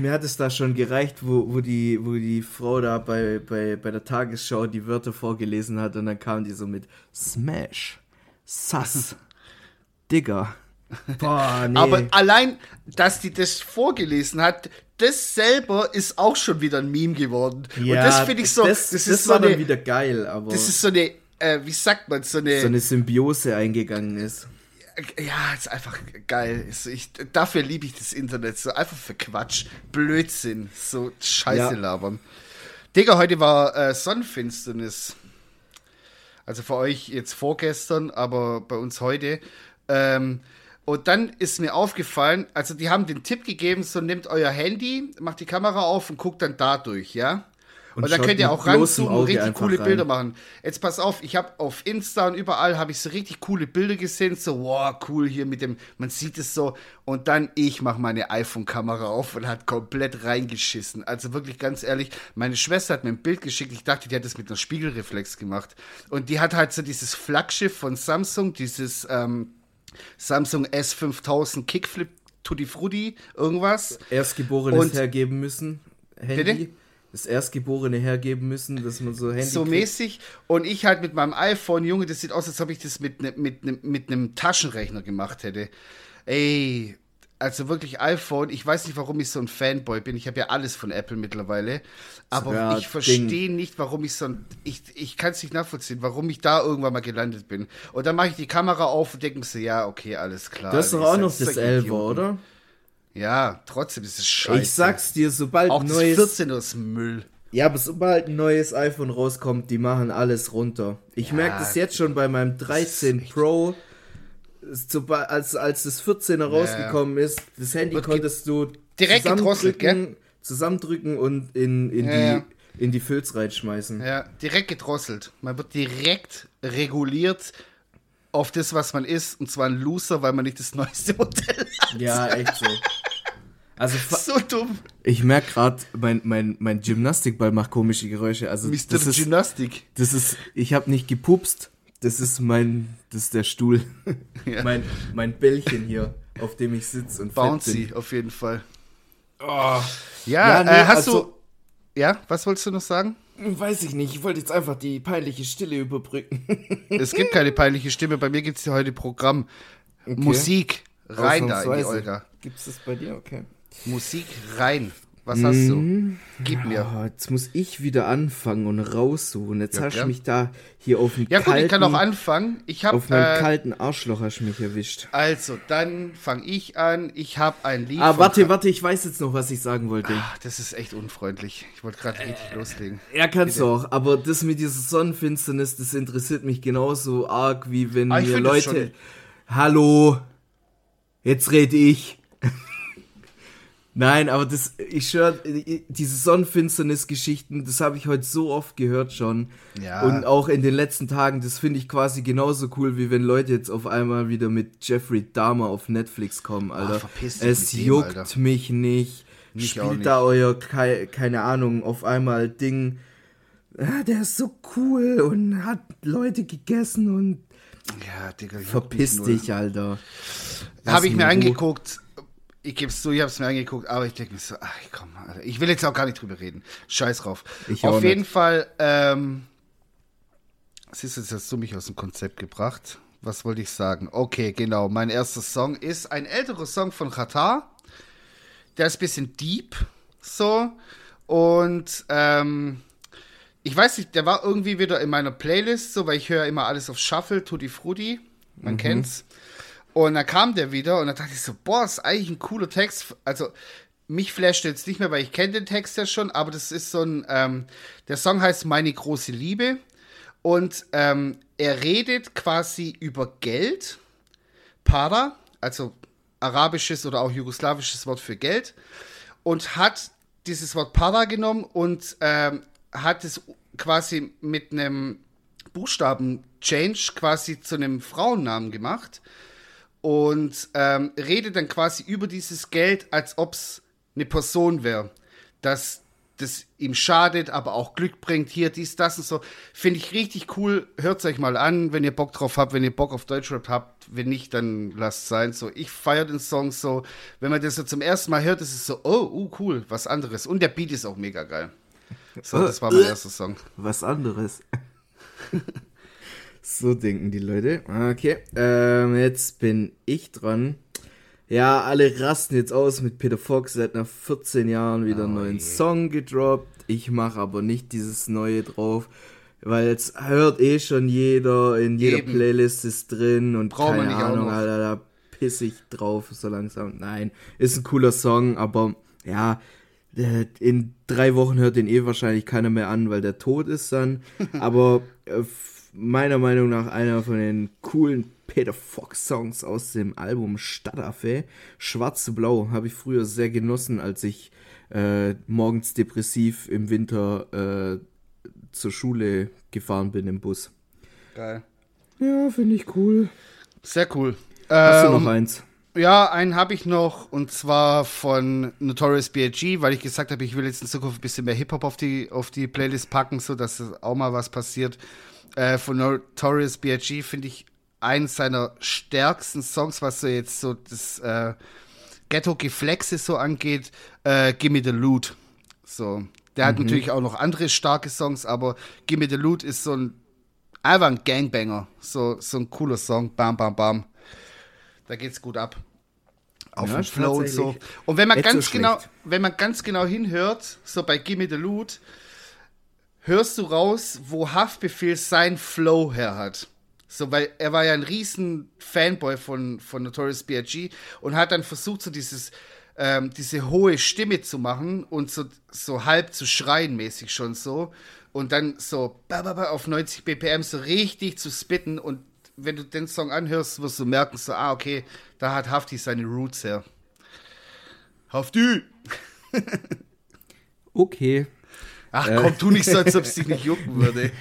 mir hat es da schon gereicht, wo, wo, die, wo die Frau da bei, bei, bei der Tagesschau die Wörter vorgelesen hat und dann kam die so mit Smash, Sass, Digger. Boah, nee. Aber allein, dass die das vorgelesen hat, das selber ist auch schon wieder ein Meme geworden. Ja, und das finde ich so. Das, das, das ist war so eine, dann wieder geil, aber. Das ist so eine, äh, wie sagt man, so eine. So eine Symbiose eingegangen ist ja, ist einfach geil. Ich, dafür liebe ich das Internet. So einfach für Quatsch, Blödsinn, so Scheiße ja. labern. Digga, heute war äh, Sonnenfinsternis. Also für euch jetzt vorgestern, aber bei uns heute. Ähm, und dann ist mir aufgefallen, also die haben den Tipp gegeben, so nehmt euer Handy, macht die Kamera auf und guckt dann da durch, ja? Und, und da könnt ihr auch ranzoomen und richtig coole rein. Bilder machen. Jetzt pass auf, ich habe auf Insta und überall habe ich so richtig coole Bilder gesehen, so wow, cool hier mit dem, man sieht es so und dann ich mache meine iPhone-Kamera auf und hat komplett reingeschissen. Also wirklich ganz ehrlich, meine Schwester hat mir ein Bild geschickt, ich dachte, die hat das mit einer Spiegelreflex gemacht und die hat halt so dieses Flaggschiff von Samsung, dieses ähm, Samsung S5000 Kickflip Tutti Frutti, irgendwas. Erstgeborenes Und- hergeben müssen. Handy. Bitte? Das Erstgeborene hergeben müssen, dass man so Handy. so kriegt. mäßig. Und ich halt mit meinem iPhone, Junge, das sieht aus, als ob ich das mit, ne, mit, ne, mit einem Taschenrechner gemacht hätte. Ey, also wirklich iPhone. Ich weiß nicht, warum ich so ein Fanboy bin. Ich habe ja alles von Apple mittlerweile. Aber Sogar ich verstehe nicht, warum ich so ein. Ich, ich kann es nicht nachvollziehen, warum ich da irgendwann mal gelandet bin. Und dann mache ich die Kamera auf und denke mir so, ja, okay, alles klar. Du hast doch auch seid noch das 11 Idioten. oder? Ja, trotzdem ist es scheiße. Ich sag's dir, sobald Auch neues. 14 ist Müll. Ja, aber sobald ein neues iPhone rauskommt, die machen alles runter. Ich merke das jetzt schon bei meinem 13 Pro. Sobald, als, als das 14er rausgekommen ist, das Handy Wird konntest du direkt gedrosselt, zusammendrücken, zusammendrücken und in, in, Ja, die, ja. in die Filz reinschmeißen. Ja, direkt gedrosselt. Man wird direkt reguliert auf das, was man ist. Und zwar ein Loser, weil man nicht das neueste Modell hat. Ja, echt so. Also So dumm. ich merke gerade, mein, mein, mein Gymnastikball macht komische Geräusche. Also Mr. das ist, Gymnastik. das ist, ich habe nicht gepupst. Das ist mein, das ist der Stuhl. Ja. mein, mein Bällchen hier, auf dem ich sitze und Bouncy, bin. auf jeden Fall. Oh, Ja, Ja, nee, äh, hast also- du. Ja, was wolltest du noch sagen? Weiß ich nicht. Ich wollte jetzt einfach die peinliche Stille überbrücken. Es gibt keine peinliche Stimme. Bei mir gibt es ja heute Programm. Musik. Rein da in die Olga. Gibt's das bei dir? Okay. Musik rein. Was hast du? Gib mir. Oh, jetzt muss ich wieder anfangen und raussuchen. Jetzt Ja, hast du mich da hier auf dem Ja gut, kalten, ich kann auch anfangen. Ich habe auf meinem äh, kalten Arschloch hast du mich erwischt. also dann fange ich an. Ich habe ein Lied. Ah, warte, warte, ich weiß jetzt noch, was ich sagen wollte. Ah, Das ist echt unfreundlich. Ich wollte gerade richtig loslegen. Ja, kannst du auch, aber das mit dieser Sonnenfinsternis, das interessiert mich genauso arg, wie wenn Ah, mir Leute. Hallo, jetzt rede ich. Nein, aber das, ich schwör, diese Sonnenfinsternis-Geschichten, das habe ich heute so oft gehört schon. Ja. Und auch in den letzten Tagen, das finde ich quasi genauso cool, wie wenn Leute jetzt auf einmal wieder mit Jeffrey Dahmer auf Netflix kommen, Alter. verpiss dich es mit dem, juckt Alter. mich nicht. Auch Spielt nicht. da euer, kei, keine Ahnung, auf einmal Ding. Ah, der ist so cool und hat Leute gegessen und Ja, Digga. juckt verpiss dich, Alter. Habe ich mir angeguckt. Ich gebe es zu, ich habe es mir angeguckt, aber ich denke mir so, ach komm, Alter. ich will jetzt auch gar nicht drüber reden. Scheiß drauf. Ich Auf jeden nicht. Fall, ähm, siehst du, jetzt hast du mich aus dem Konzept gebracht. Was wollte ich sagen? Okay, genau. Mein erster Song ist ein älterer Song von Qatar. Der ist ein bisschen deep, so. Und, ähm, ich weiß nicht, der war irgendwie wieder in meiner Playlist, so, weil ich höre immer alles auf Shuffle, Tutti Frutti. Man kennt's. Und dann kam der wieder und dann dachte ich so, boah, ist eigentlich ein cooler Text. Also, mich flasht jetzt nicht mehr, weil ich kenne den Text ja schon, aber das ist so ein, ähm, der Song heißt Meine große Liebe. Und ähm, er redet quasi über Geld, Para, also arabisches oder auch jugoslawisches Wort für Geld, und hat dieses Wort Para genommen und ähm, hat es quasi mit einem Buchstaben-Change quasi zu einem Frauennamen gemacht und ähm, redet dann quasi über dieses Geld, als ob es eine Person wäre. Dass das ihm schadet, aber auch Glück bringt, hier, dies, das und so. Finde ich richtig cool. Hört euch mal an, wenn ihr Bock drauf habt, wenn ihr Bock auf Deutschrap habt. Wenn nicht, dann lasst sein. So, ich feiere den Song so. Wenn man das so zum ersten Mal hört, ist es so, oh, uh, cool, was anderes. Und der Beat ist auch mega geil. So, das war mein erster Song. Was anderes. so denken die Leute. Okay, ähm, jetzt bin ich dran. Ja, alle rasten jetzt aus mit Peter Fox. Seit nach 14 Jahren wieder einen neuen Song gedroppt. Ich mache aber nicht dieses neue drauf, weil jetzt hört eh schon jeder. In jeder Eben. Playlist ist drin und Braucht keine Ahnung. Alter, da piss ich drauf so langsam. Nein, ist ein cooler Song, aber ja, in drei Wochen hört den eh wahrscheinlich keiner mehr an, weil der tot ist dann. Aber äh, meiner Meinung nach einer von den coolen Peter Fox Songs aus dem Album Stadtaffe. Schwarz zu Blau habe ich früher sehr genossen, als ich äh, morgens depressiv im Winter äh, zur Schule gefahren bin im Bus. Geil. Ja, finde ich cool. Sehr cool. Hast du Ähm, noch eins? Ja, einen habe ich noch und zwar von Notorious B.I.G., weil ich gesagt habe, ich will jetzt in Zukunft ein bisschen mehr Hip-Hop auf die, auf die Playlist packen, so dass auch mal was passiert. Äh, von Notorious B.I.G. finde ich einen seiner stärksten Songs, was so jetzt so das äh, Ghetto-Geflexe so angeht, äh, Gimme the Loot. So. Der hat natürlich auch noch andere starke Songs, aber Gimme the Loot ist so ein einfach ein Gangbanger. So, so ein cooler Song. Bam, bam, bam. Da geht's gut ab. Auf Ja, dem Flow und so. Und wenn man Nicht so ganz genau, wenn man ganz genau hinhört, so bei Gimme the Loot, hörst du raus, wo Haftbefehl sein Flow her hat. So, weil er war ja ein riesen Fanboy von, von Notorious B.I.G. und hat dann versucht, so dieses, ähm, diese hohe Stimme zu machen und so, so halb zu schreien mäßig schon so. Und dann so auf 90 BPM so richtig zu spitten und wenn du den Song anhörst, wirst du merken, so, ah, okay, da hat Hafti seine Roots her. Hafti! Okay. Ach komm, tu nicht so, als ob es dich nicht jucken würde.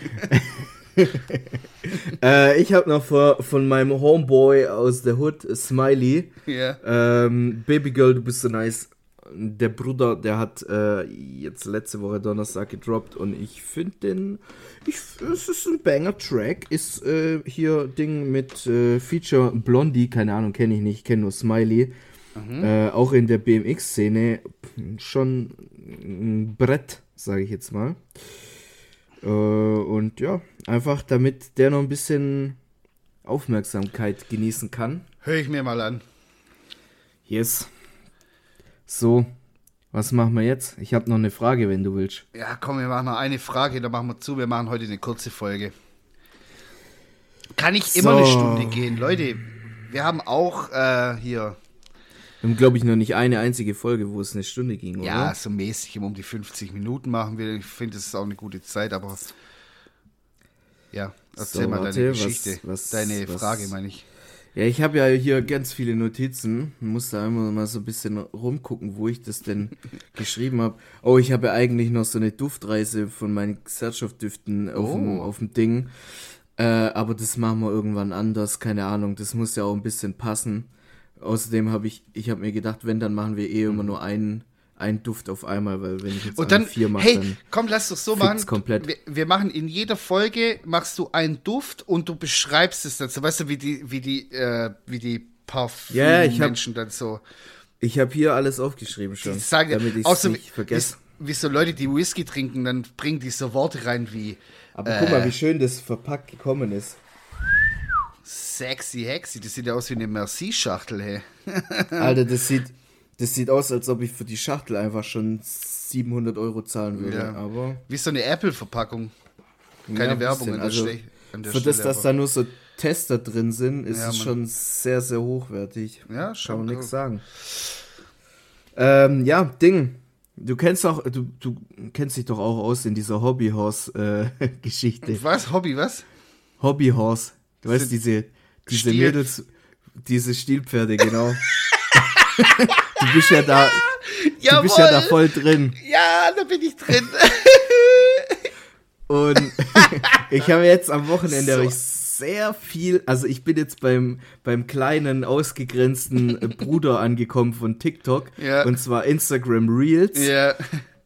Äh, ich habe noch vor, von meinem Homeboy aus der Hood, Smiley. Ja. Ähm, Baby Girl, du bist so nice. Der Bruder, der hat äh, jetzt letzte Woche Donnerstag gedroppt und ich finde den. Ich, es ist ein Banger-Track. Ist äh, hier Ding mit äh, Feature Blondie, keine Ahnung, kenne ich nicht, kenne nur Smiley. Äh, auch in der BMX-Szene schon ein Brett, sage ich jetzt mal. Äh, und ja, einfach damit der noch ein bisschen Aufmerksamkeit genießen kann. Hör ich mir mal an. Yes. So, was machen wir jetzt? Ich habe noch eine Frage, wenn du willst. Ja, komm, wir machen noch eine Frage, dann machen wir zu. Wir machen heute eine kurze Folge. Kann ich immer So. eine Stunde gehen? Leute, wir haben auch äh, hier, Wir haben, glaube ich, noch nicht eine einzige Folge, wo es eine Stunde ging, oder? ja, so mäßig um die 50 Minuten machen wir. Ich finde, das ist auch eine gute Zeit, aber ja, erzähl So, mal warte, deine was- Geschichte. was- deine was- Frage, meine ich. Ja, ich habe ja hier ganz viele Notizen. Muss da immer mal so ein bisschen rumgucken, wo ich das denn geschrieben habe. Oh, ich habe ja eigentlich noch so eine Duftreise von meinen Gesellschaftsdüften auf, dem, Oh. auf dem Ding. Äh, aber das machen wir irgendwann anders, keine Ahnung. Das muss ja auch ein bisschen passen. Außerdem habe ich, ich habe mir gedacht, wenn, dann machen wir eh immer nur einen, einen Duft auf einmal, weil wenn ich jetzt Und dann, vier mache, hey, dann komm, lass doch so machen. komplett. Wir, wir machen in jeder Folge, machst du einen Duft und du beschreibst es dazu. Weißt du, wie die, wie die, äh, wie die Ja, ich hab- Parfüm-Menschen dann so. ich habe hier alles aufgeschrieben schon, sagen, damit ich es nicht vergesse. Wie, wie so Leute, die Whisky trinken, dann bringen die so Worte rein wie Aber guck mal, äh, wie schön das verpackt gekommen ist. Sexy hexy. Das sieht ja aus wie eine Merci-Schachtel, hey. Alter, das sieht, das sieht aus, als ob ich für die Schachtel einfach schon 700 Euro zahlen würde. Ja. Aber Wie so eine Apple-Verpackung. Keine ja, Werbung an der, also, an der Für das, Stelle, dass aber- da nur so Tester drin sind, ist Ja, es schon sehr, sehr hochwertig. Ja, Kann schon man cool. nichts sagen. Ähm, ja, Ding. Du kennst auch, du, du kennst dich doch auch aus in dieser Hobbyhorse-Geschichte. Was? Hobby, was? Hobbyhorse. Du weißt, diese, diese Stiel- Mädels, diese Stilpferde, genau. du bist ja da, du bist ja da voll drin. Ja, da bin ich drin. Und ich habe jetzt am Wochenende So. sehr viel, also ich bin jetzt beim, beim kleinen, ausgegrenzten Bruder angekommen von TikTok. Ja. Und zwar Instagram Reels. ja.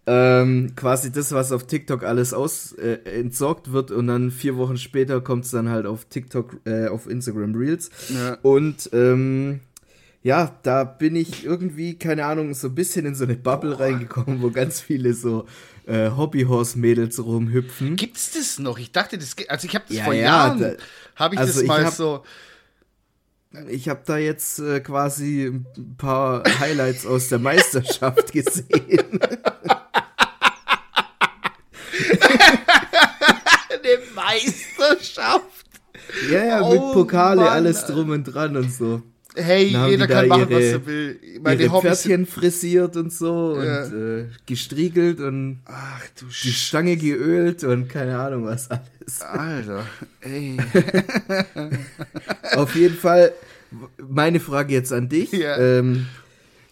Ähm, quasi das, was auf TikTok alles aus äh, entsorgt wird und dann vier Wochen später kommt es dann halt auf TikTok, äh, auf Instagram Reels. Ja. Und ähm, ja, da bin ich irgendwie, keine Ahnung, so ein bisschen in so eine Bubble reingekommen, wo ganz viele so äh, Hobbyhorse-Mädels rumhüpfen. Gibt's das noch? Ich dachte, das geht. Also ich habe das Ja, vor ja, Jahren. da- Habe ich also das ich mal hab- so. Ich habe da jetzt äh, quasi ein paar Highlights aus der Meisterschaft gesehen. Eine Meisterschaft. ja, ja, Oh, mit Pokale, Mann. alles drum und dran und so. Hey, jeder kann machen, was ihre- er will. Meine Ihre Hobbys. Pferdchen frisiert und so Ja. und äh, gestriegelt und Ach du die Sch Stange geölt und keine Ahnung was alles. Alter. Ey. Auf jeden Fall, meine Frage jetzt an dich. Ja. Ähm,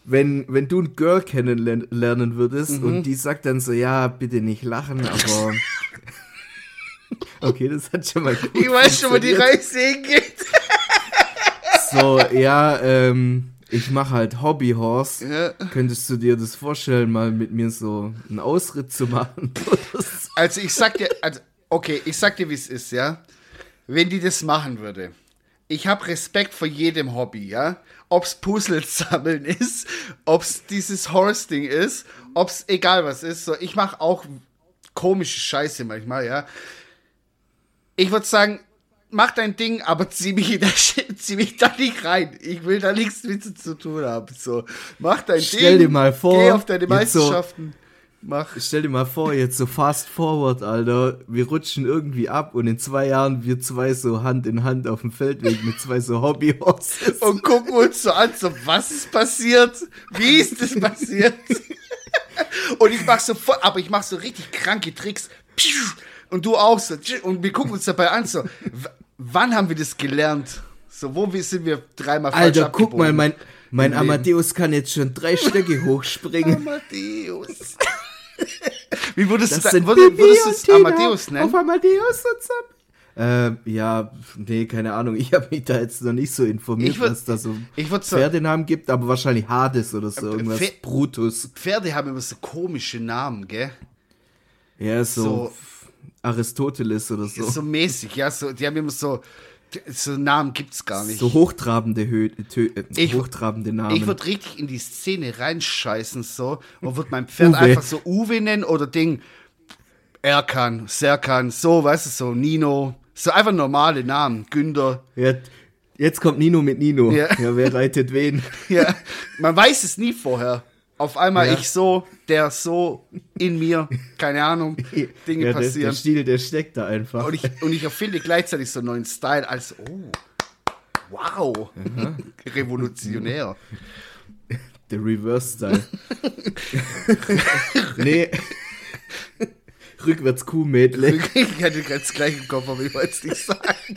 wenn, wenn du ein Girl kennenlernen würdest Mhm. und die sagt dann so, ja, bitte nicht lachen, aber. okay, das hat schon mal gut Ich weiß schon, wo die. Reise hingeht. So, ja, ähm, ich mache halt Hobbyhorse. Ja. Könntest du dir das vorstellen, mal mit mir so einen Ausritt zu machen? Also ich sag dir, also, okay, ich sag dir, wie es ist, ja. Wenn die das machen würde, ich habe Respekt vor jedem Hobby, ja. Ob's Puzzles sammeln ist, ob's dieses Horse-Ding ist, ob's egal was ist. So, ich mache auch komische Scheiße manchmal, ja. Ich würde sagen, mach dein Ding, aber zieh mich, Sch- zieh mich da nicht rein. Ich will da nichts mit zu tun haben. So, mach dein Stell Ding. dir mal vor, Geh auf deine jetzt so- Meisterschaften. Mach. Stell dir mal vor, jetzt so fast forward, Alter. Wir rutschen irgendwie ab und in zwei Jahren wir zwei so Hand in Hand auf dem Feldweg mit zwei so Hobbyhorses. und gucken uns so an, so, was ist passiert? Wie ist das passiert? und ich mach so aber ich mach so richtig kranke Tricks. Und du auch so. Und wir gucken uns dabei an, so, wann haben wir das gelernt? So, wo wir- sind wir dreimal falsch Alter, guck mal, mein, mein. Amadeus kann jetzt schon drei Stöcke hochspringen. Amadeus. Wie würdest du, Das da, sind würdest, würdest du es Amadeus Auf nennen? Amadeus und Sam. Ähm, ja, nee, keine Ahnung. Ich habe mich da jetzt noch nicht so informiert, würd- was da so ich so- Pferdenamen gibt, aber wahrscheinlich Hades oder so, irgendwas. Pfer- Brutus. Pferde haben immer so komische Namen, gell? Ja, so, So- Aristoteles oder so. So, So, mäßig, ja, so, die haben immer so, so Namen gibt's gar nicht. hochtrabende, Hö Tö äh, Ich- hochtrabende Namen. Ich würde richtig in die Szene reinscheißen, so, und würde mein Pferd Uwe. einfach so Uwe nennen oder Ding, Erkan, Serkan, so, weißt du, so Nino, so einfach normale Namen, Günther. ja, jetzt kommt Nino mit Nino. Ja. Ja, wer reitet wen? Ja, man weiß es nie vorher. Auf einmal Ja. ich so, der so, in mir, keine Ahnung, Dinge ja, der, der passieren. Stil, der steckt da einfach. Und ich, und ich erfinde gleichzeitig so einen neuen Style als, oh, wow, revolutionär. Der Reverse-Style. nee. Rückwärts Kuhmädle. Ich hatte ganz gleich im Kopf, aber ich wollte es nicht sagen.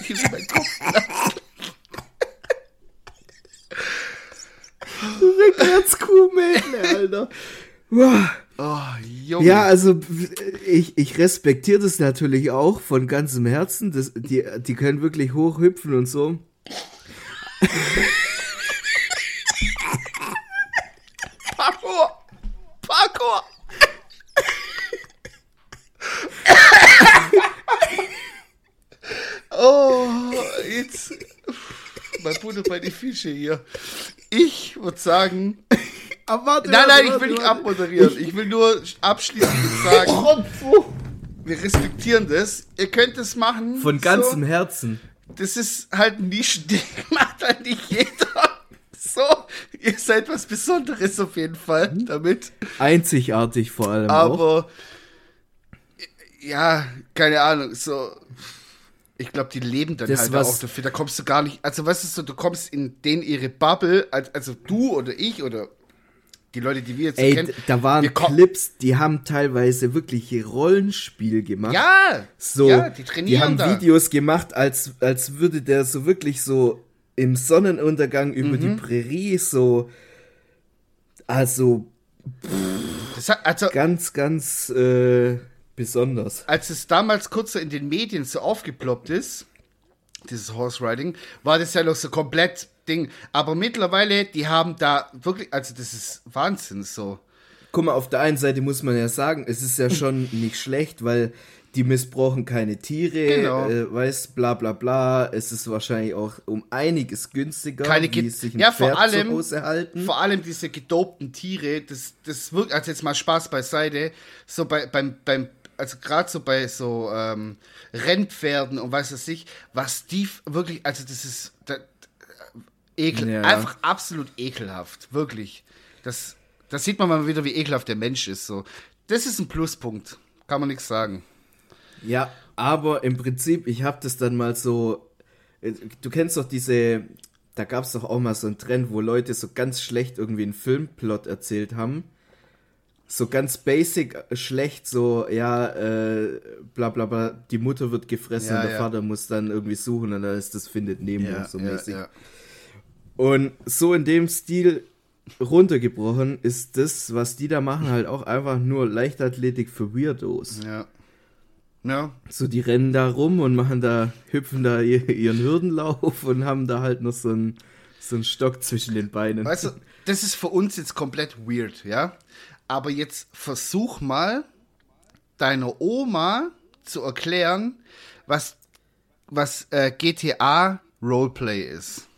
Ich will meinen Kopf Rückwärts Kuhmädle, Alter. Oh. Ja, also ich, ich respektiere das natürlich auch von ganzem Herzen. Das, die, die können wirklich hochhüpfen und so. Parkour! Parkour! oh, jetzt. Mein Bruder bei die Fische hier. Ich würde sagen. Aber warte, Nein, nein, ich will nicht abmoderieren. Ich will nur abschließend sagen, wir respektieren das. Ihr könnt es machen. Von ganzem so. Herzen. Das ist halt ein Nischending. Macht halt nicht jeder. So, ihr seid was Besonderes auf jeden Fall damit. Einzigartig vor allem auch. Aber ja, keine Ahnung, so ich glaube, die leben dann Das, halt was- auch dafür. Da kommst du gar nicht, also weißt du so, du kommst in den ihre Bubble, als- also du oder ich oder die Leute, die wir jetzt so Ey, kennen. d- da waren Clips, die haben teilweise wirklich Rollenspiel gemacht. Ja, So, ja, die trainieren haben da. Videos gemacht, als, als würde der so wirklich so im Sonnenuntergang über Mhm. die Prärie so, also Das hat, also ganz, ganz äh, besonders. als es damals kurz so in den Medien so aufgeploppt ist, dieses Horse Riding, war das ja noch so komplett Ding. Aber mittlerweile, die haben da wirklich, also das ist Wahnsinn so. Guck mal, auf der einen Seite muss man ja sagen, es ist ja schon nicht schlecht, weil die missbrauchen keine Tiere, Genau. äh, weiß, bla bla bla. Es ist wahrscheinlich auch um einiges günstiger, Keine wie Ge- sich ein ja, vor Pferd allem- zu Hause halten. Vor allem diese gedopten Tiere, das, das wirkt, also jetzt mal Spaß beiseite, so bei, beim, beim, also gerade so bei so ähm, Rennpferden und weiß was ich, was die wirklich, also das ist da, ekel, Ja. einfach absolut ekelhaft, wirklich. Das, das sieht man mal wieder, wie ekelhaft der Mensch ist. So. Das ist ein Pluspunkt, kann man nichts sagen. Ja, aber im Prinzip, ich habe das dann mal so. äh, Du kennst doch diese. Da gab es doch auch mal so einen Trend, wo Leute so ganz schlecht irgendwie einen Filmplot erzählt haben. So ganz basic äh, schlecht, so, ja, äh, bla bla bla, die Mutter wird gefressen Ja, und der ja. Vater muss dann irgendwie suchen und dann ist das Findet Nemo so mäßig. ja. Und so in dem Stil runtergebrochen ist das, was die da machen, halt auch einfach nur Leichtathletik für Weirdos. ja. Ja, So, die rennen da rum und machen da, hüpfen da ihr- ihren Hürdenlauf und haben da halt noch so ein, So ein Stock zwischen den Beinen. Weißt du, das ist für uns jetzt komplett weird, ja? Aber jetzt versuch mal, deiner Oma zu erklären, was, was äh, GTA Roleplay ist.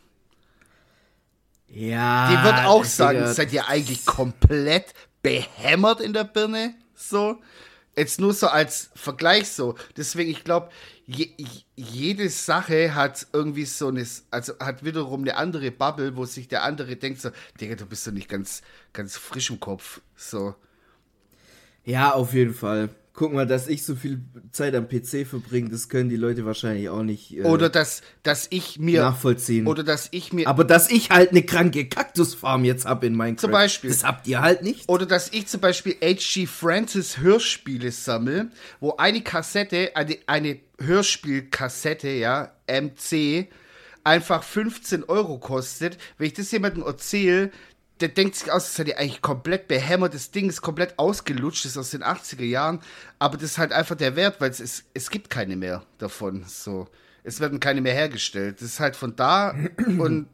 Ja. Die wird auch sagen, Digga, seid ihr eigentlich komplett behämmert in der Birne? So. Jetzt nur so als Vergleich so. Deswegen, ich glaube, je, jede Sache hat irgendwie so eine, also hat wiederum eine andere Bubble, wo sich der andere denkt so, Digga, du bist doch nicht ganz, ganz frisch im Kopf. So. Ja, auf jeden Fall. Guck mal, dass ich so viel Zeit am PC verbringe, das können die Leute wahrscheinlich auch nicht äh, Oder dass, dass ich mir. nachvollziehen. Oder dass ich mir. Aber dass ich halt eine kranke Kaktusfarm jetzt hab in Minecraft. Zum Beispiel. Das habt ihr halt nicht. Oder dass ich zum Beispiel H.G. Francis Hörspiele sammle, wo eine Kassette, eine, eine Hörspielkassette, ja, MC, einfach 15 Euro kostet. Wenn ich das jemandem erzähle, der denkt sich aus, das ist ja eigentlich komplett behämmert, das Ding ist komplett ausgelutscht, ist aus den 80er Jahren, aber das ist halt einfach der Wert, weil es, ist, es gibt keine mehr davon, so. Es werden keine mehr hergestellt. Das ist halt von da und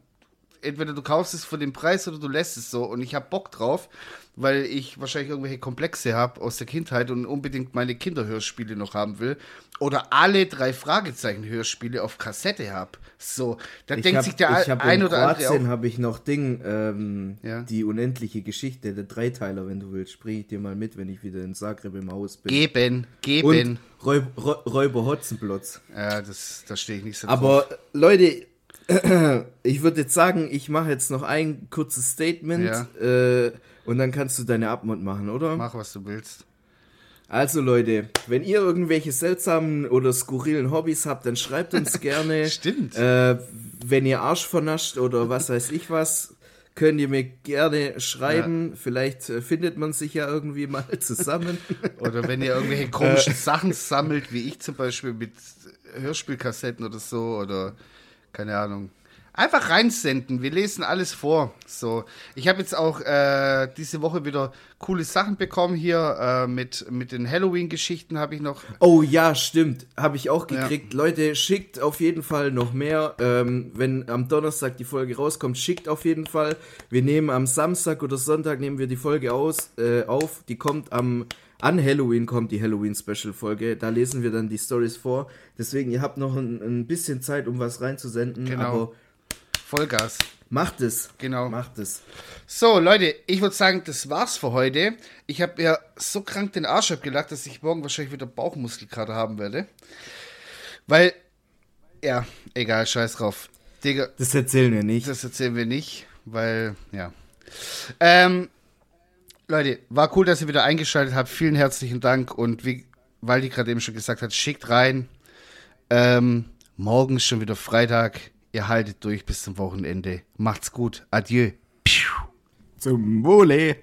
entweder du kaufst es für den Preis oder du lässt es so. Und ich habe Bock drauf, weil ich wahrscheinlich irgendwelche Komplexe habe aus der Kindheit und unbedingt meine Kinderhörspiele noch haben will. Oder alle drei Fragezeichen-Hörspiele auf Kassette habe. So, da Ich denkt hab, sich der ich hab ein in oder andere Kroatien auch. habe ich noch Ding, ähm, Ja. die unendliche Geschichte, der Dreiteiler, wenn du willst, bring ich dir mal mit, wenn ich wieder in Zagreb im Haus bin. Geben, geben. Und Räub, Räu- Räuber Hotzenplotz. Ja, das, da stehe ich nicht so drauf. Aber Leute, ich würde jetzt sagen, ich mache jetzt noch ein kurzes Statement äh, und dann kannst du deine Abmund machen, oder? Mach, was du willst. Also Leute, wenn ihr irgendwelche seltsamen oder skurrilen Hobbys habt, dann schreibt uns gerne. Stimmt. Äh, wenn ihr Arsch vernascht oder was weiß ich was, könnt ihr mir gerne schreiben. Vielleicht äh, findet man sich ja irgendwie mal zusammen. Oder wenn ihr irgendwelche komischen Sachen sammelt, wie ich zum Beispiel mit Hörspielkassetten oder so, oder keine Ahnung. Einfach reinsenden, wir lesen alles vor. So, ich habe jetzt auch äh, diese Woche wieder coole Sachen bekommen hier äh, mit mit den Halloween-Geschichten habe ich noch. Oh ja, stimmt. Habe ich auch gekriegt. Leute, schickt auf jeden Fall noch mehr. Ähm, wenn am Donnerstag die Folge rauskommt, schickt auf jeden Fall. Wir nehmen am Samstag oder Sonntag nehmen wir die Folge aus, äh, auf. Die kommt am an Halloween kommt die Halloween-Special-Folge. Da lesen wir dann die Stories vor. Deswegen, ihr habt noch ein, ein bisschen Zeit, um was reinzusenden. Genau. Vollgas. macht es. Genau. Macht es. So, Leute, ich würde sagen, das war's für heute. Ich habe mir so krank den Arsch abgelacht, dass ich morgen wahrscheinlich wieder Bauchmuskelkater haben werde. Weil, ja, egal, scheiß drauf. Digga, Das erzählen wir nicht. das erzählen wir nicht, weil, ja. Ähm, Leute, war cool, dass ihr wieder eingeschaltet habt. Vielen herzlichen Dank und wie Waldi gerade eben schon gesagt hat, schickt rein. Ähm, morgen ist schon wieder Freitag. Ihr haltet durch bis zum Wochenende. Macht's gut. Adieu. Zum Wohle.